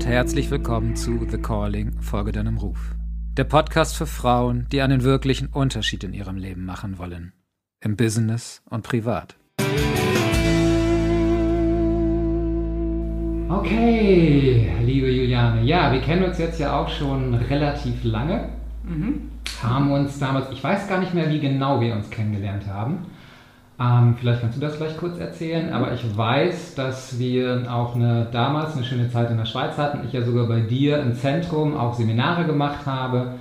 und herzlich willkommen zu The Calling, Folge deinem Ruf. Der Podcast für Frauen, die einen wirklichen Unterschied in ihrem Leben machen wollen. Im Business und privat. Okay, liebe Juliane, ja, wir kennen uns jetzt ja auch schon relativ lange. Mhm. Haben uns damals, ich weiß gar nicht mehr, wie genau wir uns kennengelernt haben. Ähm, vielleicht kannst du das gleich kurz erzählen, aber ich weiß, dass wir auch eine, damals eine schöne Zeit in der Schweiz hatten. Ich ja sogar bei dir im Zentrum auch Seminare gemacht habe.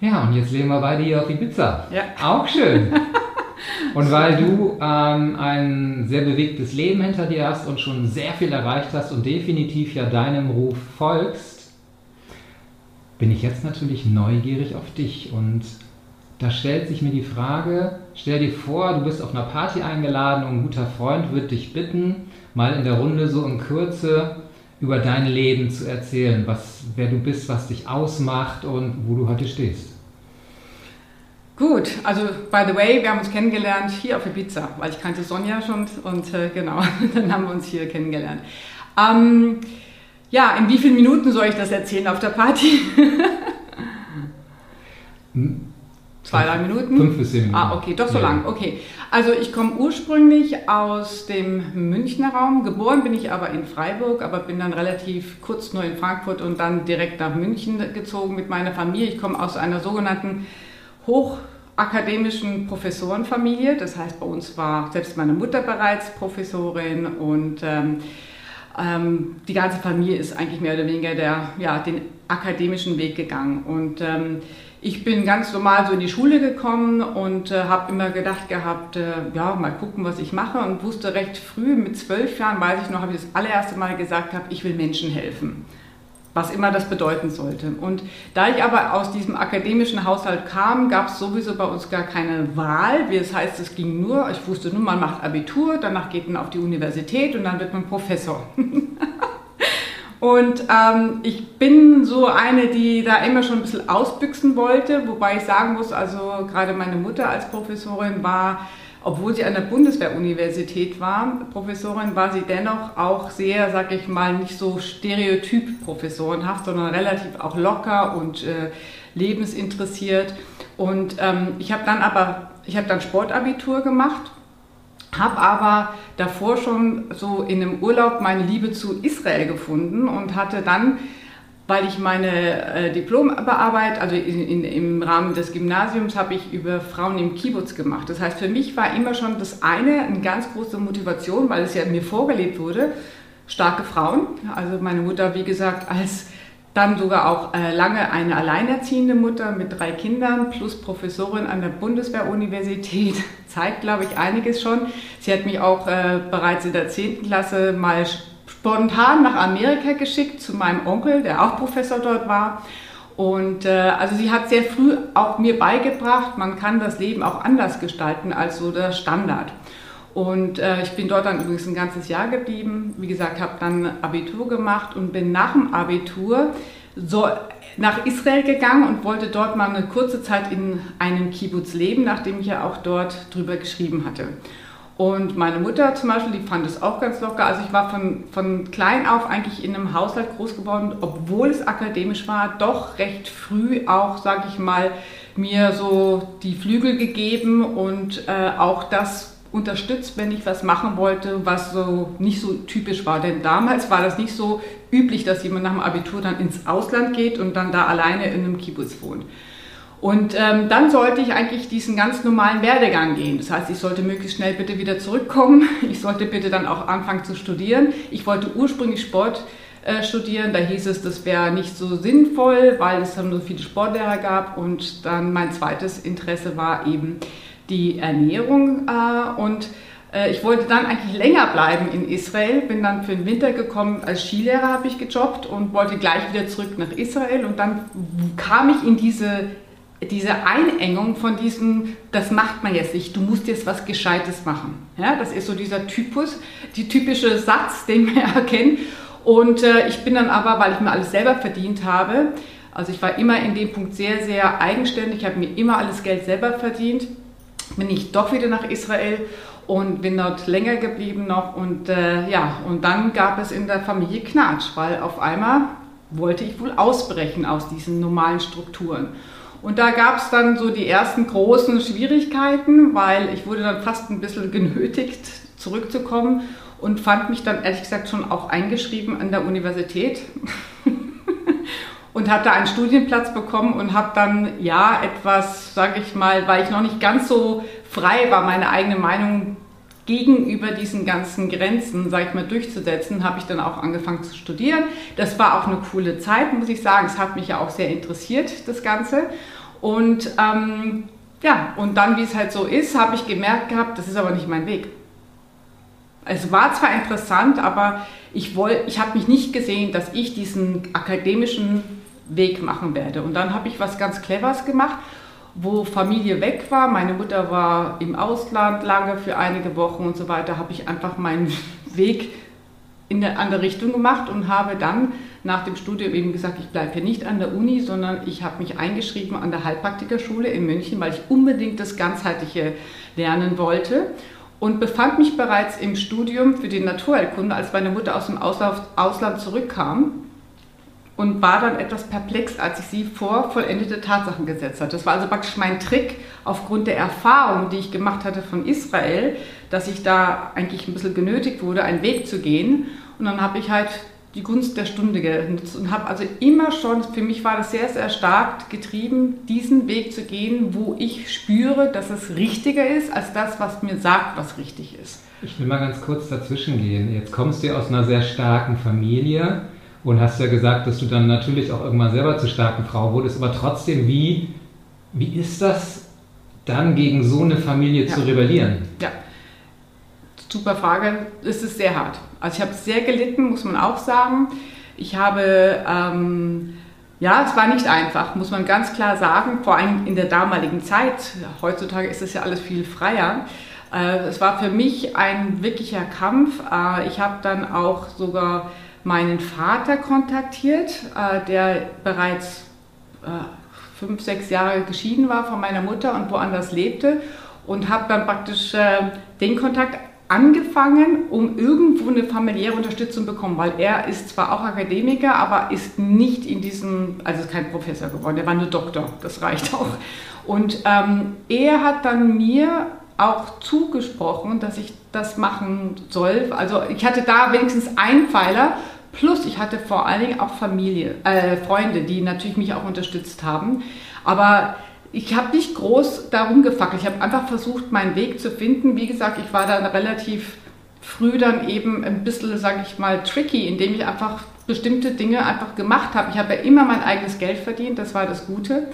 Ja, und jetzt leben wir bei dir auf Ibiza. Ja. Auch schön. Und weil du ähm, ein sehr bewegtes Leben hinter dir hast und schon sehr viel erreicht hast und definitiv ja deinem Ruf folgst, bin ich jetzt natürlich neugierig auf dich. Und da stellt sich mir die Frage, stell dir vor, du bist auf einer Party eingeladen und ein guter Freund wird dich bitten, mal in der Runde so in Kürze über dein Leben zu erzählen, was, wer du bist, was dich ausmacht und wo du heute stehst. Gut, also by the way, wir haben uns kennengelernt hier auf Ibiza, weil ich kannte Sonja schon und äh, genau, dann haben wir uns hier kennengelernt. Ähm, ja, in wie vielen Minuten soll ich das erzählen auf der Party? Zwei, drei Minuten? Fünf bis zehn Minuten. Ah, okay, doch so ja. lang. Okay. Also ich komme ursprünglich aus dem Münchner Raum. Geboren bin ich aber in Freiburg, aber bin dann relativ kurz nur in Frankfurt und dann direkt nach München gezogen mit meiner Familie. Ich komme aus einer sogenannten hochakademischen Professorenfamilie. Das heißt, bei uns war selbst meine Mutter bereits Professorin und ähm, ähm, die ganze Familie ist eigentlich mehr oder weniger der, ja, den akademischen Weg gegangen. Und ähm, ich bin ganz normal so in die Schule gekommen und äh, habe immer gedacht gehabt, äh, ja, mal gucken, was ich mache und wusste recht früh, mit zwölf Jahren, weiß ich noch, habe ich das allererste Mal gesagt habe, ich will Menschen helfen was immer das bedeuten sollte. Und da ich aber aus diesem akademischen Haushalt kam, gab es sowieso bei uns gar keine Wahl. Wie es heißt, es ging nur, ich wusste nur, man macht Abitur, danach geht man auf die Universität und dann wird man Professor. und ähm, ich bin so eine, die da immer schon ein bisschen ausbüchsen wollte, wobei ich sagen muss, also gerade meine Mutter als Professorin war obwohl sie an der Bundeswehruniversität war, Professorin, war sie dennoch auch sehr, sag ich mal, nicht so stereotyp professorenhaft, sondern relativ auch locker und äh, lebensinteressiert. Und ähm, ich habe dann aber, ich habe dann Sportabitur gemacht, habe aber davor schon so in einem Urlaub meine Liebe zu Israel gefunden und hatte dann weil ich meine äh, Diplomarbeit, also in, in, im Rahmen des Gymnasiums, habe ich über Frauen im Kibbutz gemacht. Das heißt, für mich war immer schon das eine eine ganz große Motivation, weil es ja mir vorgelebt wurde, starke Frauen. Also meine Mutter, wie gesagt, als dann sogar auch äh, lange eine alleinerziehende Mutter mit drei Kindern plus Professorin an der Bundeswehruniversität zeigt, glaube ich, einiges schon. Sie hat mich auch äh, bereits in der 10. Klasse mal spontan nach Amerika geschickt zu meinem Onkel, der auch Professor dort war. Und äh, also sie hat sehr früh auch mir beigebracht, man kann das Leben auch anders gestalten als so der Standard. Und äh, ich bin dort dann übrigens ein ganzes Jahr geblieben. Wie gesagt, habe dann Abitur gemacht und bin nach dem Abitur so nach Israel gegangen und wollte dort mal eine kurze Zeit in einem Kibbutz leben, nachdem ich ja auch dort drüber geschrieben hatte. Und meine Mutter zum Beispiel, die fand es auch ganz locker. Also ich war von, von klein auf eigentlich in einem Haushalt groß geworden, obwohl es akademisch war, doch recht früh auch, sage ich mal, mir so die Flügel gegeben und äh, auch das unterstützt, wenn ich was machen wollte, was so nicht so typisch war. Denn damals war das nicht so üblich, dass jemand nach dem Abitur dann ins Ausland geht und dann da alleine in einem Kibbutz wohnt. Und ähm, dann sollte ich eigentlich diesen ganz normalen Werdegang gehen. Das heißt, ich sollte möglichst schnell bitte wieder zurückkommen. Ich sollte bitte dann auch anfangen zu studieren. Ich wollte ursprünglich Sport äh, studieren. Da hieß es, das wäre nicht so sinnvoll, weil es dann so viele Sportlehrer gab. Und dann mein zweites Interesse war eben die Ernährung. Äh, und äh, ich wollte dann eigentlich länger bleiben in Israel, bin dann für den Winter gekommen, als Skilehrer habe ich gejobbt und wollte gleich wieder zurück nach Israel und dann kam ich in diese diese Einengung von diesem, das macht man jetzt nicht, du musst jetzt was Gescheites machen. Ja, das ist so dieser Typus, die typische Satz, den wir erkennen. Und äh, ich bin dann aber, weil ich mir alles selber verdient habe, also ich war immer in dem Punkt sehr, sehr eigenständig, habe mir immer alles Geld selber verdient, bin ich doch wieder nach Israel und bin dort länger geblieben noch. Und äh, ja, und dann gab es in der Familie Knatsch, weil auf einmal wollte ich wohl ausbrechen aus diesen normalen Strukturen. Und da gab es dann so die ersten großen Schwierigkeiten, weil ich wurde dann fast ein bisschen genötigt, zurückzukommen und fand mich dann ehrlich gesagt schon auch eingeschrieben an der Universität und hatte einen Studienplatz bekommen und habe dann ja etwas, sage ich mal, weil ich noch nicht ganz so frei war, meine eigene Meinung gegenüber diesen ganzen Grenzen, sage ich mal, durchzusetzen, habe ich dann auch angefangen zu studieren. Das war auch eine coole Zeit, muss ich sagen. Es hat mich ja auch sehr interessiert, das Ganze. Und ähm, ja, und dann, wie es halt so ist, habe ich gemerkt gehabt, das ist aber nicht mein Weg. Es war zwar interessant, aber ich, ich habe mich nicht gesehen, dass ich diesen akademischen Weg machen werde. Und dann habe ich was ganz Cleveres gemacht wo Familie weg war. Meine Mutter war im Ausland lange für einige Wochen und so weiter, habe ich einfach meinen Weg in eine andere Richtung gemacht und habe dann nach dem Studium eben gesagt, ich bleibe hier nicht an der Uni, sondern ich habe mich eingeschrieben an der Heilpraktikerschule in München, weil ich unbedingt das Ganzheitliche lernen wollte und befand mich bereits im Studium für die Naturheilkunde, als meine Mutter aus dem Ausland zurückkam und war dann etwas perplex, als ich sie vor vollendete Tatsachen gesetzt hatte. Das war also praktisch mein Trick aufgrund der Erfahrung, die ich gemacht hatte von Israel, dass ich da eigentlich ein bisschen genötigt wurde, einen Weg zu gehen. Und dann habe ich halt die Gunst der Stunde genutzt und habe also immer schon, für mich war das sehr, sehr stark getrieben, diesen Weg zu gehen, wo ich spüre, dass es richtiger ist, als das, was mir sagt, was richtig ist. Ich will mal ganz kurz dazwischen gehen. Jetzt kommst du aus einer sehr starken Familie und hast ja gesagt, dass du dann natürlich auch irgendwann selber zur starken Frau wurdest, aber trotzdem, wie, wie ist das dann gegen so eine Familie ja. zu rebellieren? Ja, super Frage. Es ist sehr hart. Also ich habe sehr gelitten, muss man auch sagen. Ich habe, ähm, ja, es war nicht einfach, muss man ganz klar sagen, vor allem in der damaligen Zeit. Heutzutage ist es ja alles viel freier. Äh, es war für mich ein wirklicher Kampf. Äh, ich habe dann auch sogar meinen Vater kontaktiert, äh, der bereits äh, fünf, sechs Jahre geschieden war von meiner Mutter und woanders lebte und habe dann praktisch äh, den Kontakt angefangen, um irgendwo eine familiäre Unterstützung zu bekommen, weil er ist zwar auch Akademiker, aber ist nicht in diesem, also ist kein Professor geworden, er war nur Doktor, das reicht auch. Und ähm, er hat dann mir auch zugesprochen, dass ich das machen soll. Also ich hatte da wenigstens einen Pfeiler, plus ich hatte vor allen Dingen auch Familie, äh, Freunde, die natürlich mich auch unterstützt haben. Aber ich habe nicht groß darum gefackelt. Ich habe einfach versucht, meinen Weg zu finden. Wie gesagt, ich war dann relativ früh dann eben ein bisschen, sage ich mal, tricky, indem ich einfach bestimmte Dinge einfach gemacht habe. Ich habe ja immer mein eigenes Geld verdient, das war das Gute.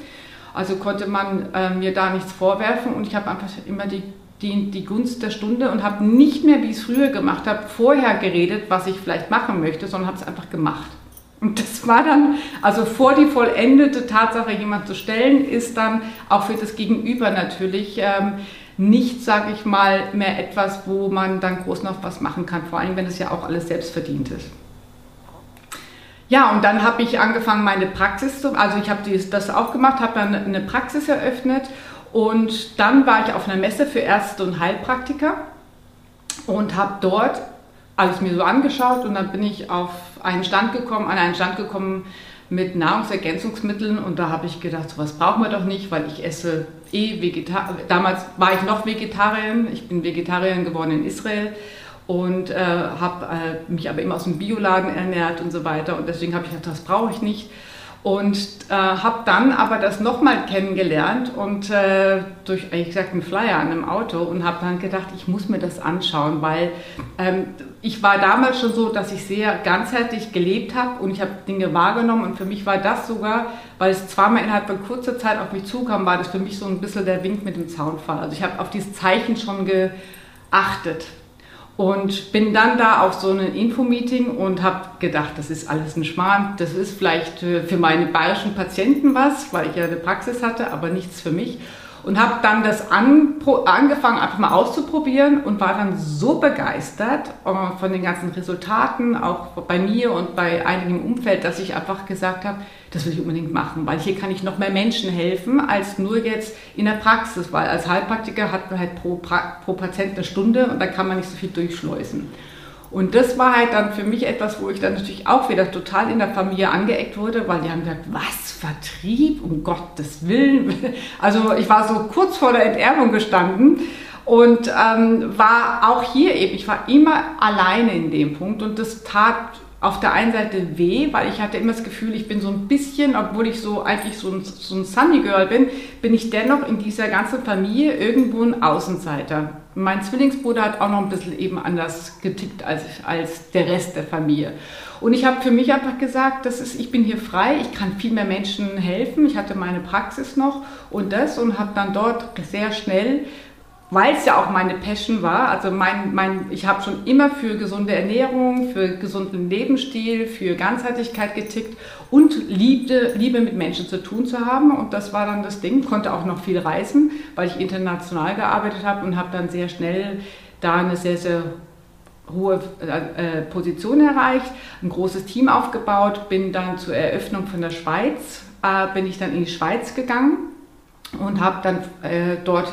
Also konnte man äh, mir da nichts vorwerfen und ich habe einfach immer die die, die Gunst der Stunde und habe nicht mehr, wie ich es früher gemacht habe, vorher geredet, was ich vielleicht machen möchte, sondern habe es einfach gemacht. Und das war dann, also vor die vollendete Tatsache jemand zu stellen, ist dann auch für das Gegenüber natürlich ähm, nicht, sage ich mal, mehr etwas, wo man dann groß noch was machen kann, vor allem wenn es ja auch alles selbst verdient ist. Ja, und dann habe ich angefangen, meine Praxis zu, also ich habe das auch gemacht, habe dann eine Praxis eröffnet und dann war ich auf einer Messe für Ärzte und Heilpraktiker und habe dort alles mir so angeschaut und dann bin ich auf einen Stand gekommen, an einen Stand gekommen mit Nahrungsergänzungsmitteln und da habe ich gedacht, sowas brauchen wir doch nicht, weil ich esse eh Vegetarier. Damals war ich noch Vegetarierin, ich bin Vegetarierin geworden in Israel und äh, habe äh, mich aber immer aus dem Bioladen ernährt und so weiter und deswegen habe ich gedacht, das brauche ich nicht. Und äh, habe dann aber das nochmal kennengelernt und äh, durch, ehrlich gesagt, einen Flyer an einem Auto und habe dann gedacht, ich muss mir das anschauen, weil ähm, ich war damals schon so, dass ich sehr ganzheitlich gelebt habe und ich habe Dinge wahrgenommen und für mich war das sogar, weil es zweimal innerhalb von kurzer Zeit auf mich zukam, war das für mich so ein bisschen der Wink mit dem Zaunfall. Also ich habe auf dieses Zeichen schon geachtet. Und bin dann da auf so ein Infomeeting und habe gedacht, das ist alles ein Schmarrn. Das ist vielleicht für meine bayerischen Patienten was, weil ich ja eine Praxis hatte, aber nichts für mich und habe dann das an, angefangen, einfach mal auszuprobieren und war dann so begeistert äh, von den ganzen Resultaten, auch bei mir und bei einigen im Umfeld, dass ich einfach gesagt habe, das will ich unbedingt machen, weil hier kann ich noch mehr Menschen helfen als nur jetzt in der Praxis, weil als Heilpraktiker hat man halt pro, pro Patient eine Stunde und da kann man nicht so viel durchschleusen. Und das war halt dann für mich etwas, wo ich dann natürlich auch wieder total in der Familie angeeckt wurde, weil die haben gesagt, was, Vertrieb, um Gottes Willen. Also ich war so kurz vor der Enterbung gestanden und ähm, war auch hier eben, ich war immer alleine in dem Punkt und das tat auf der einen Seite weh, weil ich hatte immer das Gefühl, ich bin so ein bisschen, obwohl ich so eigentlich so ein, so ein Sunny Girl bin, bin ich dennoch in dieser ganzen Familie irgendwo ein Außenseiter. Mein Zwillingsbruder hat auch noch ein bisschen eben anders getickt als, als der Rest der Familie. Und ich habe für mich einfach gesagt, das ist, ich bin hier frei, ich kann viel mehr Menschen helfen. Ich hatte meine Praxis noch und das und habe dann dort sehr schnell weil es ja auch meine Passion war. Also mein, mein, ich habe schon immer für gesunde Ernährung, für gesunden Lebensstil, für Ganzheitlichkeit getickt und liebte, Liebe mit Menschen zu tun zu haben. Und das war dann das Ding. Konnte auch noch viel reisen, weil ich international gearbeitet habe und habe dann sehr schnell da eine sehr, sehr hohe äh, Position erreicht, ein großes Team aufgebaut, bin dann zur Eröffnung von der Schweiz, äh, bin ich dann in die Schweiz gegangen und habe dann äh, dort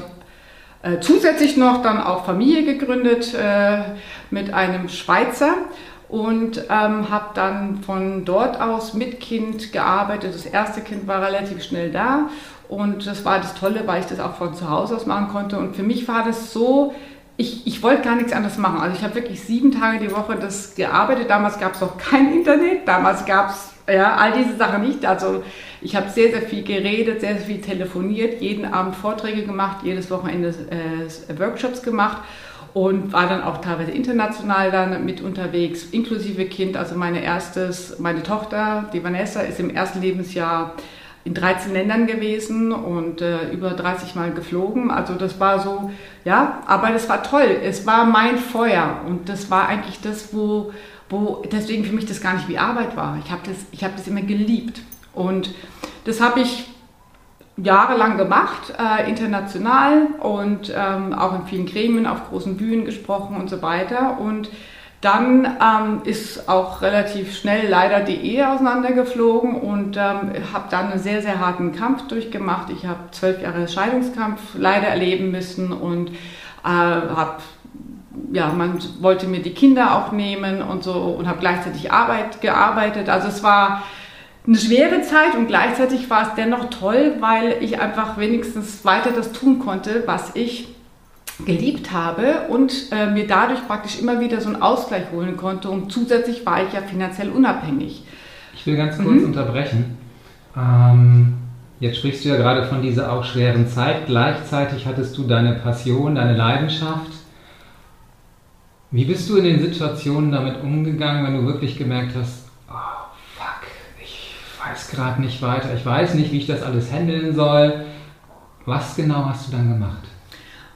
äh, zusätzlich noch dann auch Familie gegründet äh, mit einem Schweizer und ähm, habe dann von dort aus mit Kind gearbeitet. Das erste Kind war relativ schnell da und das war das Tolle, weil ich das auch von zu Hause aus machen konnte. Und für mich war das so, ich, ich wollte gar nichts anderes machen. Also ich habe wirklich sieben Tage die Woche das gearbeitet. Damals gab es noch kein Internet, damals gab es ja, all diese Sachen nicht. Also ich habe sehr, sehr viel geredet, sehr, sehr viel telefoniert, jeden Abend Vorträge gemacht, jedes Wochenende äh, Workshops gemacht und war dann auch teilweise international dann mit unterwegs, inklusive Kind. Also meine erstes, meine Tochter, die Vanessa, ist im ersten Lebensjahr in 13 Ländern gewesen und äh, über 30 Mal geflogen. Also das war so, ja, aber das war toll. Es war mein Feuer und das war eigentlich das, wo, wo deswegen für mich das gar nicht wie Arbeit war. Ich habe das, hab das immer geliebt. Und das habe ich jahrelang gemacht, äh, international und ähm, auch in vielen Gremien, auf großen Bühnen gesprochen und so weiter. Und dann ähm, ist auch relativ schnell leider die Ehe auseinandergeflogen und ähm, habe dann einen sehr, sehr harten Kampf durchgemacht. Ich habe zwölf Jahre Scheidungskampf leider erleben müssen und äh, habe ja, man wollte mir die Kinder auch nehmen und so und habe gleichzeitig Arbeit gearbeitet. Also es war eine schwere Zeit und gleichzeitig war es dennoch toll, weil ich einfach wenigstens weiter das tun konnte, was ich geliebt habe und äh, mir dadurch praktisch immer wieder so einen Ausgleich holen konnte und zusätzlich war ich ja finanziell unabhängig. Ich will ganz kurz mhm. unterbrechen. Ähm, jetzt sprichst du ja gerade von dieser auch schweren Zeit. Gleichzeitig hattest du deine Passion, deine Leidenschaft. Wie bist du in den Situationen damit umgegangen, wenn du wirklich gemerkt hast, oh fuck, ich weiß gerade nicht weiter, ich weiß nicht, wie ich das alles handeln soll. Was genau hast du dann gemacht?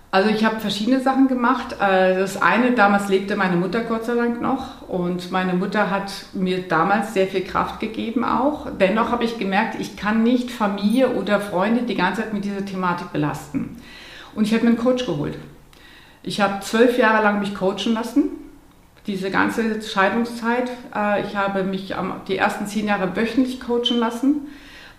Also ich habe verschiedene Sachen gemacht. Äh, das eine, damals lebte meine Mutter Gott sei Dank noch und meine Mutter hat mir damals sehr viel Kraft gegeben auch. Dennoch habe ich gemerkt, ich kann nicht Familie oder Freunde die ganze Zeit mit dieser Thematik belasten. Und ich habe mir einen Coach geholt. Ich habe zwölf Jahre lang mich coachen lassen, diese ganze Scheidungszeit. Äh, ich habe mich die ersten zehn Jahre wöchentlich coachen lassen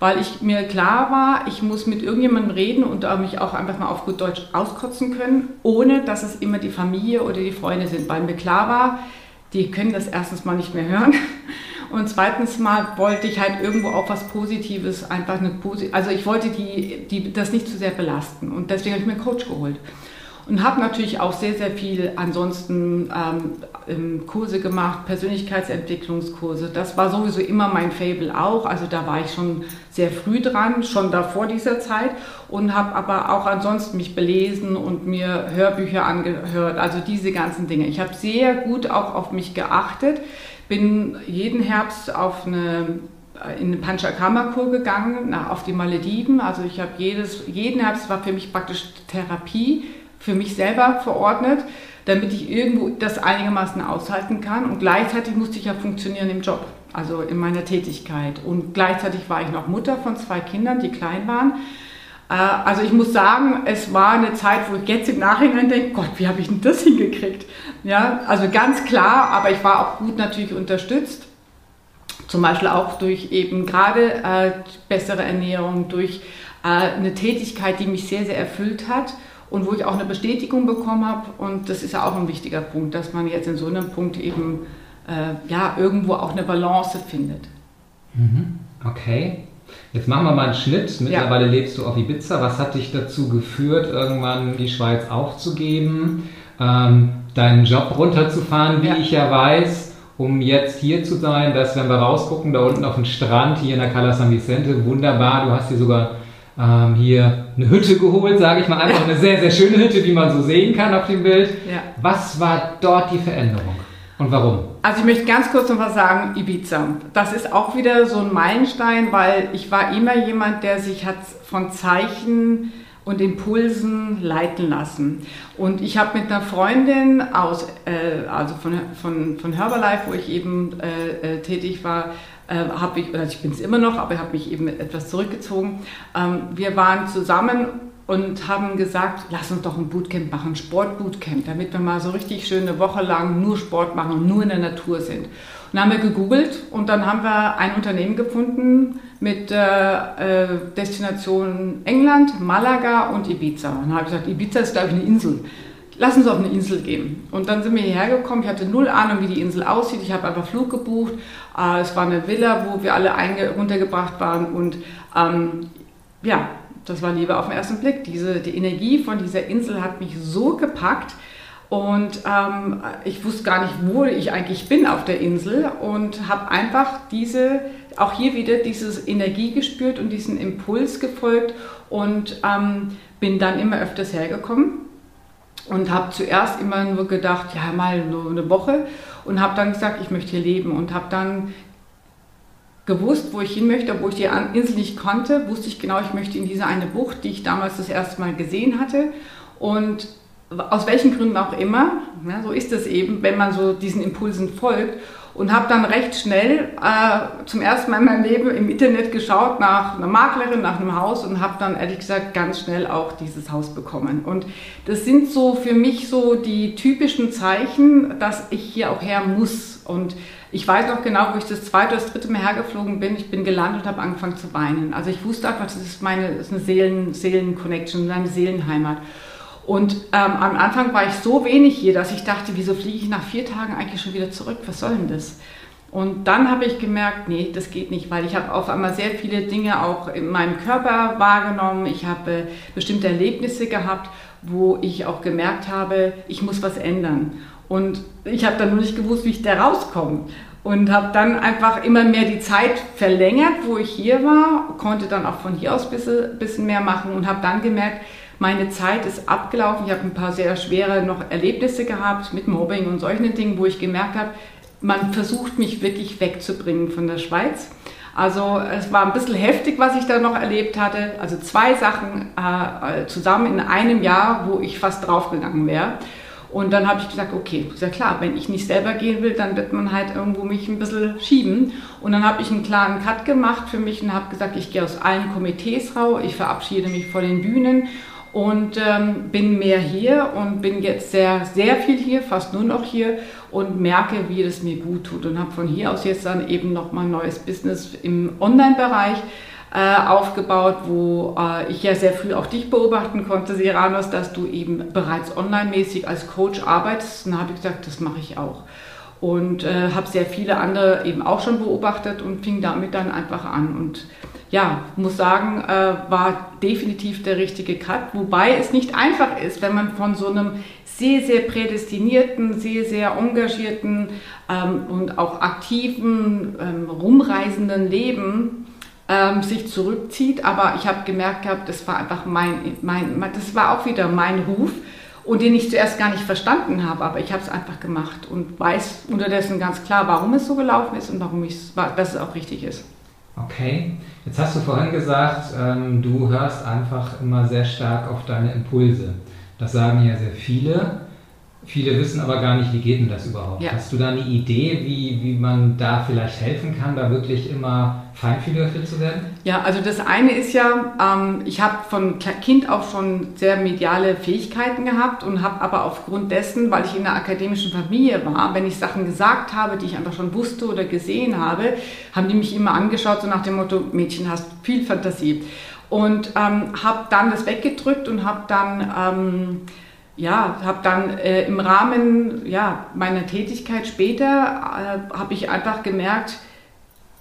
weil ich mir klar war, ich muss mit irgendjemandem reden und mich auch einfach mal auf gut Deutsch auskotzen können, ohne dass es immer die Familie oder die Freunde sind, weil mir klar war, die können das erstens mal nicht mehr hören. Und zweitens mal wollte ich halt irgendwo auch was Positives, einfach eine Posi also ich wollte die, die das nicht zu sehr belasten. Und deswegen habe ich mir einen Coach geholt und habe natürlich auch sehr, sehr viel ansonsten ähm, Kurse gemacht, Persönlichkeitsentwicklungskurse. Das war sowieso immer mein Fable auch. Also da war ich schon sehr früh dran, schon davor dieser Zeit und habe aber auch ansonsten mich belesen und mir Hörbücher angehört, also diese ganzen Dinge. Ich habe sehr gut auch auf mich geachtet, bin jeden Herbst auf eine in den Panchakarma-Kur gegangen, auf die Malediven. Also ich habe jedes, jeden Herbst war für mich praktisch Therapie für mich selber verordnet, damit ich irgendwo das einigermaßen aushalten kann. Und gleichzeitig musste ich ja funktionieren im Job, also in meiner Tätigkeit. Und gleichzeitig war ich noch Mutter von zwei Kindern, die klein waren. Äh, also ich muss sagen, es war eine Zeit, wo ich jetzt im Nachhinein denke, Gott, wie habe ich denn das hingekriegt? Ja, also ganz klar, aber ich war auch gut natürlich unterstützt. Zum Beispiel auch durch eben gerade äh, bessere Ernährung, durch äh, eine Tätigkeit, die mich sehr, sehr erfüllt hat und wo ich auch eine Bestätigung bekommen habe. Und das ist ja auch ein wichtiger Punkt, dass man jetzt in so einem Punkt eben äh, ja, irgendwo auch eine Balance findet. Mhm. Okay. Jetzt machen wir mal einen Schnitt. Mittlerweile ja. lebst du auf Ibiza. Was hat dich dazu geführt, irgendwann die Schweiz aufzugeben, ähm, deinen Job runterzufahren, wie ja. ich ja weiß, um jetzt hier zu sein, dass, wenn wir rausgucken, da unten auf dem Strand, hier in der Cala San Vicente, wunderbar, du hast hier sogar ähm, hier eine Hütte geholt, sage ich mal, einfach eine sehr, sehr schöne Hütte, wie man so sehen kann auf dem Bild. Ja. Was war dort die Veränderung und warum? Also ich möchte ganz kurz noch was sagen, Ibiza. Das ist auch wieder so ein Meilenstein, weil ich war immer jemand, der sich hat von Zeichen und Impulsen leiten lassen. Und ich habe mit einer Freundin aus, äh, also von, von, von Herbalife, wo ich eben äh, äh, tätig war, habe ich, also ich bin es immer noch, aber ich habe mich eben etwas zurückgezogen. Ähm, wir waren zusammen und haben gesagt, lass uns doch ein Bootcamp machen, Sportbootcamp, damit wir mal so richtig schön eine Woche lang nur Sport machen nur in der Natur sind. Und dann haben wir gegoogelt und dann haben wir ein Unternehmen gefunden, mit äh, äh, Destinationen England, Malaga und Ibiza. Und dann habe ich gesagt, Ibiza ist, glaube ich, eine Insel. Lass uns auf eine Insel gehen. Und dann sind wir hierher gekommen. Ich hatte null Ahnung, wie die Insel aussieht. Ich habe einfach Flug gebucht. Äh, es war eine Villa, wo wir alle runtergebracht waren. Und ähm, ja, das war Liebe auf den ersten Blick. Diese, die Energie von dieser Insel hat mich so gepackt. Und ähm, ich wusste gar nicht, wo ich eigentlich bin auf der Insel und habe einfach diese auch hier wieder diese Energie gespürt und diesen Impuls gefolgt und ähm, bin dann immer öfters hergekommen und habe zuerst immer nur gedacht, ja mal nur eine Woche und habe dann gesagt, ich möchte hier leben und habe dann gewusst, wo ich hin möchte, obwohl ich die Insel nicht kannte, wusste ich genau, ich möchte in diese eine Bucht, die ich damals das erste Mal gesehen hatte und aus welchen Gründen auch immer, ja, so ist es eben, wenn man so diesen Impulsen folgt und habe dann recht schnell äh, zum ersten Mal in meinem Leben im Internet geschaut nach einer Maklerin, nach einem Haus und habe dann ehrlich gesagt ganz schnell auch dieses Haus bekommen. Und das sind so für mich so die typischen Zeichen, dass ich hier auch her muss. Und ich weiß noch genau, wo ich das zweite oder das dritte Mal hergeflogen bin. Ich bin gelandet und habe angefangen zu weinen. Also ich wusste einfach, das ist meine das ist eine Seelen, Seelen-Connection, eine Seelenheimat. Und ähm, am Anfang war ich so wenig hier, dass ich dachte, wieso fliege ich nach vier Tagen eigentlich schon wieder zurück? Was soll denn das? Und dann habe ich gemerkt, nee, das geht nicht, weil ich habe auf einmal sehr viele Dinge auch in meinem Körper wahrgenommen. Ich habe bestimmte Erlebnisse gehabt, wo ich auch gemerkt habe, ich muss was ändern. Und ich habe dann nur nicht gewusst, wie ich da rauskomme. Und habe dann einfach immer mehr die Zeit verlängert, wo ich hier war, konnte dann auch von hier aus ein bisschen, bisschen mehr machen und habe dann gemerkt, meine Zeit ist abgelaufen. Ich habe ein paar sehr schwere noch Erlebnisse gehabt mit Mobbing und solchen Dingen, wo ich gemerkt habe, man versucht mich wirklich wegzubringen von der Schweiz. Also es war ein bisschen heftig, was ich da noch erlebt hatte. Also zwei Sachen äh, zusammen in einem Jahr, wo ich fast draufgegangen wäre. Und dann habe ich gesagt, okay, ist ja klar, wenn ich nicht selber gehen will, dann wird man halt irgendwo mich ein bisschen schieben. Und dann habe ich einen klaren Cut gemacht für mich und habe gesagt, ich gehe aus allen Komitees raus, ich verabschiede mich von den Bühnen und ähm, bin mehr hier und bin jetzt sehr, sehr viel hier, fast nur noch hier und merke, wie das mir gut tut und habe von hier aus jetzt dann eben nochmal ein neues Business im Online-Bereich äh, aufgebaut, wo äh, ich ja sehr früh auch dich beobachten konnte, Seranos, dass du eben bereits online-mäßig als Coach arbeitest. Und dann habe ich gesagt, das mache ich auch. Und äh, habe sehr viele andere eben auch schon beobachtet und fing damit dann einfach an. Und ja, muss sagen, äh, war definitiv der richtige Cut, wobei es nicht einfach ist, wenn man von so einem sehr, sehr prädestinierten, sehr, sehr engagierten ähm, und auch aktiven, ähm, rumreisenden Leben ähm, sich zurückzieht. Aber ich habe gemerkt gehabt, das war einfach mein, mein, das war auch wieder mein Ruf und den ich zuerst gar nicht verstanden habe, aber ich habe es einfach gemacht und weiß unterdessen ganz klar, warum es so gelaufen ist und warum ich, dass es auch richtig ist. Okay, jetzt hast du vorhin gesagt, ähm, du hörst einfach immer sehr stark auf deine Impulse. Das sagen ja sehr viele. Viele wissen aber gar nicht, wie geht denn das überhaupt. Ja. Hast du da eine Idee, wie, wie man da vielleicht helfen kann, da wirklich immer feinfühliger für zu werden? Ja, also das eine ist ja, ähm, ich habe von Kind auch schon sehr mediale Fähigkeiten gehabt und habe aber aufgrund dessen, weil ich in einer akademischen Familie war, wenn ich Sachen gesagt habe, die ich einfach schon wusste oder gesehen habe, haben die mich immer angeschaut, so nach dem Motto, Mädchen, hast viel Fantasie. Und ähm, habe dann das weggedrückt und habe dann, ähm, ja, habe dann äh, im Rahmen ja, meiner Tätigkeit später, äh, habe ich einfach gemerkt,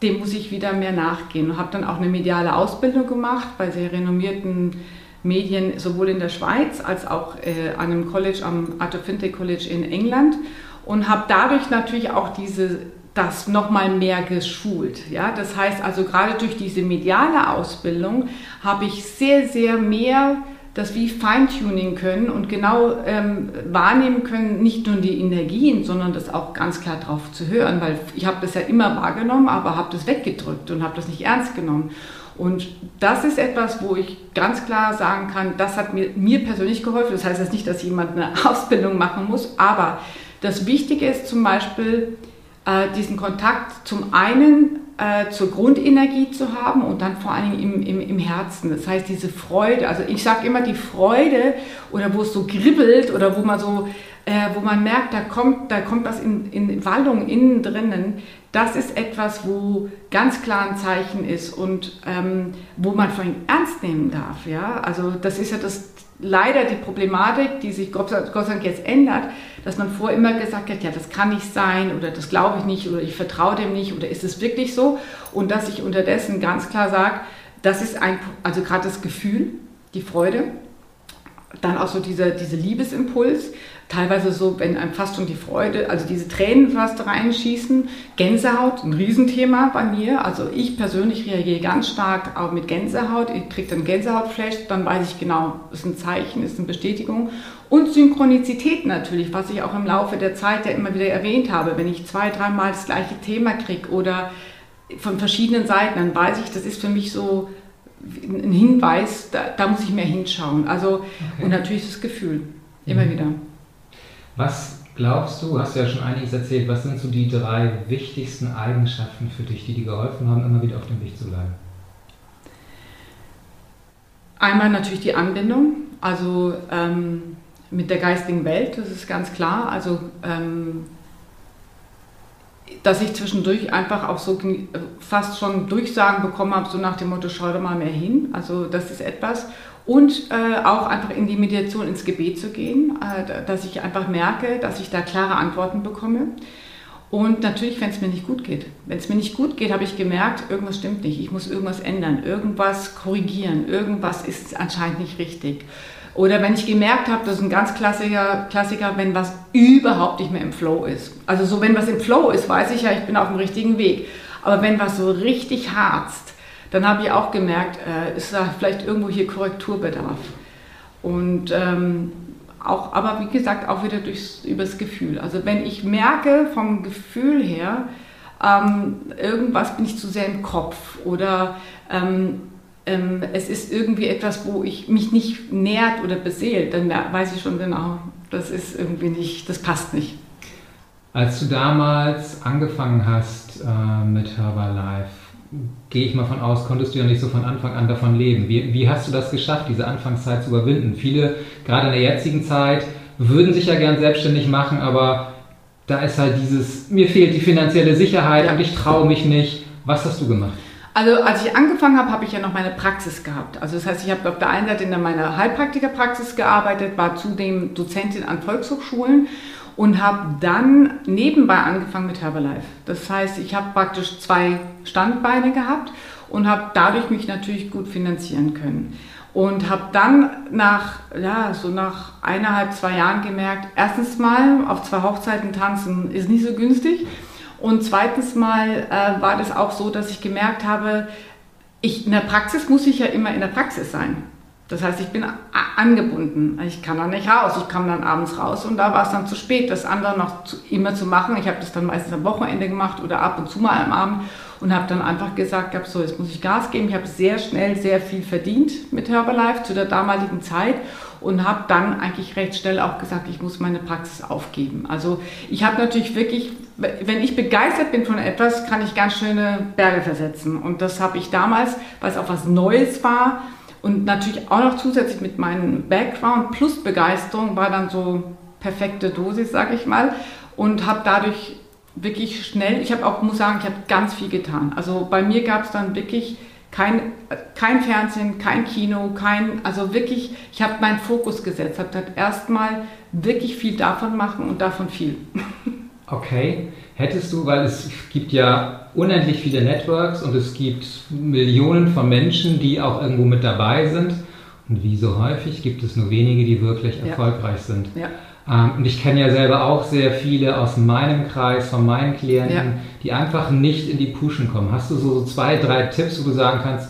dem muss ich wieder mehr nachgehen. Und habe dann auch eine mediale Ausbildung gemacht bei sehr renommierten Medien, sowohl in der Schweiz als auch äh, an einem College, am Arthur Fintech College in England. Und habe dadurch natürlich auch diese, das nochmal mehr geschult. Ja? Das heißt also, gerade durch diese mediale Ausbildung habe ich sehr, sehr mehr das wie Feintuning können und genau ähm, wahrnehmen können, nicht nur die Energien, sondern das auch ganz klar drauf zu hören, weil ich habe das ja immer wahrgenommen, aber habe das weggedrückt und habe das nicht ernst genommen. Und das ist etwas, wo ich ganz klar sagen kann, das hat mir, mir persönlich geholfen. Das heißt jetzt nicht, dass jemand eine Ausbildung machen muss, aber das Wichtige ist zum Beispiel, äh, diesen Kontakt zum einen äh, zur Grundenergie zu haben und dann vor allen Dingen im, im, im Herzen. Das heißt, diese Freude, also ich sage immer die Freude oder wo es so kribbelt oder wo man so, äh, wo man merkt, da kommt, da kommt was in, in Wallung innen drinnen, das ist etwas, wo ganz klar ein Zeichen ist und ähm, wo man vor allem ernst nehmen darf. Ja? Also das ist ja das, leider die Problematik, die sich Gott sei Dank jetzt ändert, dass man vorher immer gesagt hat, ja, das kann nicht sein oder das glaube ich nicht oder ich vertraue dem nicht oder ist es wirklich so? Und dass ich unterdessen ganz klar sage, das ist ein, also gerade das Gefühl, die Freude, dann auch so dieser, dieser Liebesimpuls, teilweise so, wenn einem fast schon die Freude, also diese Tränen fast reinschießen. Gänsehaut, ein Riesenthema bei mir. Also ich persönlich reagiere ganz stark auch mit Gänsehaut. Ich kriege dann Gänsehautflash, dann weiß ich genau, ist ein Zeichen, ist eine Bestätigung. Und Synchronizität natürlich, was ich auch im Laufe der Zeit ja immer wieder erwähnt habe. Wenn ich zwei, dreimal das gleiche Thema kriege oder von verschiedenen Seiten, dann weiß ich, das ist für mich so ein Hinweis, da, da muss ich mehr hinschauen. Also, okay. und natürlich das Gefühl, immer mhm. wieder. Was glaubst du, hast du ja schon einiges erzählt, was sind so die drei wichtigsten Eigenschaften für dich, die dir geholfen haben, immer wieder auf dem Weg zu bleiben? Einmal natürlich die Anbindung, also ähm, mit der geistigen Welt, das ist ganz klar. Also ähm, dass ich zwischendurch einfach auch so fast schon Durchsagen bekommen habe, so nach dem Motto, schau doch mal mehr hin. Also das ist etwas. Und äh, auch einfach in die Meditation, ins Gebet zu gehen, äh, dass ich einfach merke, dass ich da klare Antworten bekomme. Und natürlich, wenn es mir nicht gut geht. Wenn es mir nicht gut geht, habe ich gemerkt, irgendwas stimmt nicht. Ich muss irgendwas ändern, irgendwas korrigieren, irgendwas ist anscheinend nicht richtig. Oder wenn ich gemerkt habe, das ist ein ganz Klassiker, Klassiker, wenn was überhaupt nicht mehr im Flow ist. Also so, wenn was im Flow ist, weiß ich ja, ich bin auf dem richtigen Weg. Aber wenn was so richtig harzt, dann habe ich auch gemerkt, äh, ist da vielleicht irgendwo hier Korrekturbedarf. Und ähm, auch, aber wie gesagt, auch wieder durchs, übers Gefühl. Also wenn ich merke vom Gefühl her, ähm, irgendwas bin ich zu sehr im Kopf oder ähm, ähm, es ist irgendwie etwas, wo ich mich nicht nährt oder beseelt, dann weiß ich schon genau, das ist irgendwie nicht, das passt nicht. Als du damals angefangen hast äh, mit Herbalife, gehe ich mal von aus, konntest du ja nicht so von Anfang an davon leben. Wie, wie hast du das geschafft, diese Anfangszeit zu überwinden? Viele, gerade in der jetzigen Zeit, würden sich ja gern selbstständig machen, aber da ist halt dieses, mir fehlt die finanzielle Sicherheit ja. und ich traue mich nicht. Was hast du gemacht? Also als ich angefangen habe, habe ich ja noch meine Praxis gehabt. Also das heißt, ich habe auf der einen Seite in meiner Heilpraktikerpraxis gearbeitet, war zudem Dozentin an Volkshochschulen und habe dann nebenbei angefangen mit Herbalife. Das heißt, ich habe praktisch zwei Standbeine gehabt und habe dadurch mich natürlich gut finanzieren können. Und habe dann nach, ja, so nach eineinhalb, zwei Jahren gemerkt, erstens mal, auf zwei Hochzeiten tanzen ist nicht so günstig. Und zweitens mal äh, war das auch so, dass ich gemerkt habe, ich, in der Praxis muss ich ja immer in der Praxis sein. Das heißt, ich bin angebunden. Ich kann dann nicht raus. Ich kam dann abends raus und da war es dann zu spät, das andere noch zu, immer zu machen. Ich habe das dann meistens am Wochenende gemacht oder ab und zu mal am Abend und habe dann einfach gesagt, hab, so, jetzt muss ich Gas geben. Ich habe sehr schnell sehr viel verdient mit Herbalife zu der damaligen Zeit und habe dann eigentlich recht schnell auch gesagt, ich muss meine Praxis aufgeben. Also ich habe natürlich wirklich, wenn ich begeistert bin von etwas, kann ich ganz schöne Berge versetzen. Und das habe ich damals, weil es auch was Neues war und natürlich auch noch zusätzlich mit meinem Background plus Begeisterung war dann so perfekte Dosis, sage ich mal. Und habe dadurch wirklich schnell, ich habe auch, muss sagen, ich habe ganz viel getan. Also bei mir gab es dann wirklich Kein, kein Fernsehen, kein Kino, kein, also wirklich, ich habe meinen Fokus gesetzt, habe gesagt, erstmal wirklich viel davon machen und davon viel. Okay. Hättest du, weil es gibt ja unendlich viele Networks und es gibt Millionen von Menschen, die auch irgendwo mit dabei sind. Und wie so häufig gibt es nur wenige, die wirklich ja. erfolgreich sind. Ja. Ähm, und ich kenne ja selber auch sehr viele aus meinem Kreis, von meinen Klienten, ja. die einfach nicht in die Pushen kommen. Hast du so, so zwei, drei Tipps, wo du sagen kannst,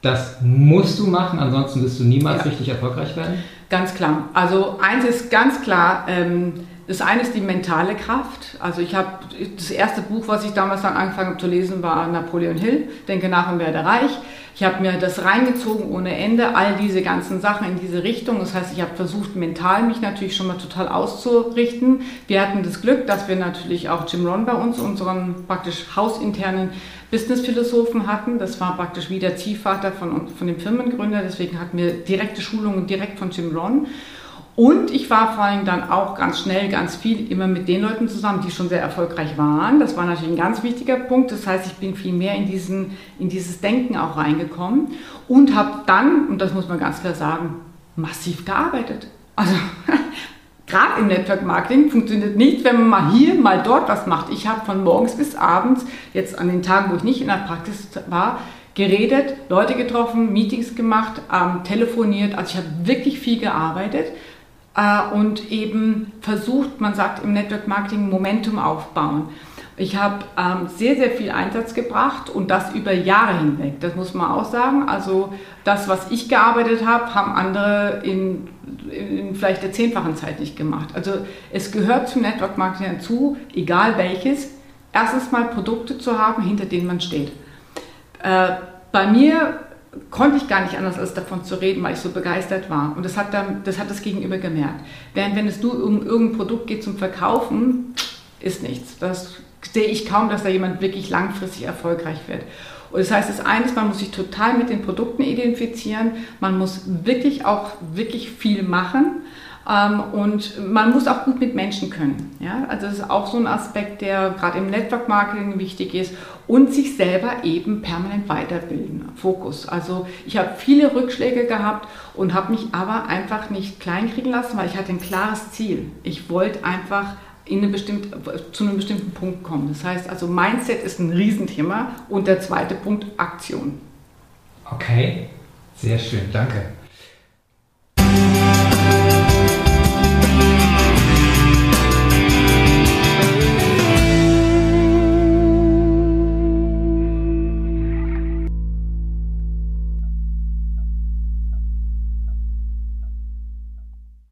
das musst du machen, ansonsten wirst du niemals richtig erfolgreich werden? Ganz klar. Also eins ist ganz klar, ähm, das eine ist die mentale Kraft. Also ich habe das erste Buch, was ich damals angefangen habe zu lesen, war Napoleon Hill, Denke nach und werde reich. Ich habe mir das reingezogen ohne Ende, all diese ganzen Sachen in diese Richtung. Das heißt, ich habe versucht, mental mich natürlich schon mal total auszurichten. Wir hatten das Glück, dass wir natürlich auch Jim Ron bei uns, unseren praktisch hausinternen Business-Philosophen hatten. Das war praktisch wie der Ziehvater von, von dem Firmengründer. Deswegen hatten wir direkte Schulungen direkt von Jim Ron. Und ich war vor allem dann auch ganz schnell, ganz viel immer mit den Leuten zusammen, die schon sehr erfolgreich waren. Das war natürlich ein ganz wichtiger Punkt. Das heißt, ich bin viel mehr in, diesen, in dieses Denken auch reingekommen und habe dann, und das muss man ganz klar sagen, massiv gearbeitet. Also gerade im Network Marketing funktioniert nicht, wenn man mal hier, mal dort was macht. Ich habe von morgens bis abends, jetzt an den Tagen, wo ich nicht in der Praxis war, geredet, Leute getroffen, Meetings gemacht, ähm, telefoniert. Also ich habe wirklich viel gearbeitet äh, und eben versucht, man sagt im Network Marketing Momentum aufbauen. Ich habe ähm, sehr, sehr viel Einsatz gebracht und das über Jahre hinweg. Das muss man auch sagen. Also das, was ich gearbeitet habe, haben andere in, in vielleicht der zehnfachen Zeit nicht gemacht. Also es gehört zum Network Marketing dazu, egal welches, erstens mal Produkte zu haben, hinter denen man steht. Äh, bei mir konnte ich gar nicht anders, als davon zu reden, weil ich so begeistert war. Und das hat, dann, das, hat das Gegenüber gemerkt. Während wenn es nur um irgendein Produkt geht zum Verkaufen, ist nichts. Das sehe ich kaum, dass da jemand wirklich langfristig erfolgreich wird. Und das heißt, das eine ist, man muss sich total mit den Produkten identifizieren. Man muss wirklich auch wirklich viel machen. Ähm, und man muss auch gut mit Menschen können. Ja? Also das ist auch so ein Aspekt, der gerade im Network Marketing wichtig ist und sich selber eben permanent weiterbilden. Fokus. Also ich habe viele Rückschläge gehabt und habe mich aber einfach nicht kleinkriegen lassen, weil ich hatte ein klares Ziel. Ich wollte einfach in eine bestimmte, zu einem bestimmten Punkt kommen. Das heißt also, Mindset ist ein Riesenthema und der zweite Punkt Aktion. Okay, sehr schön, danke.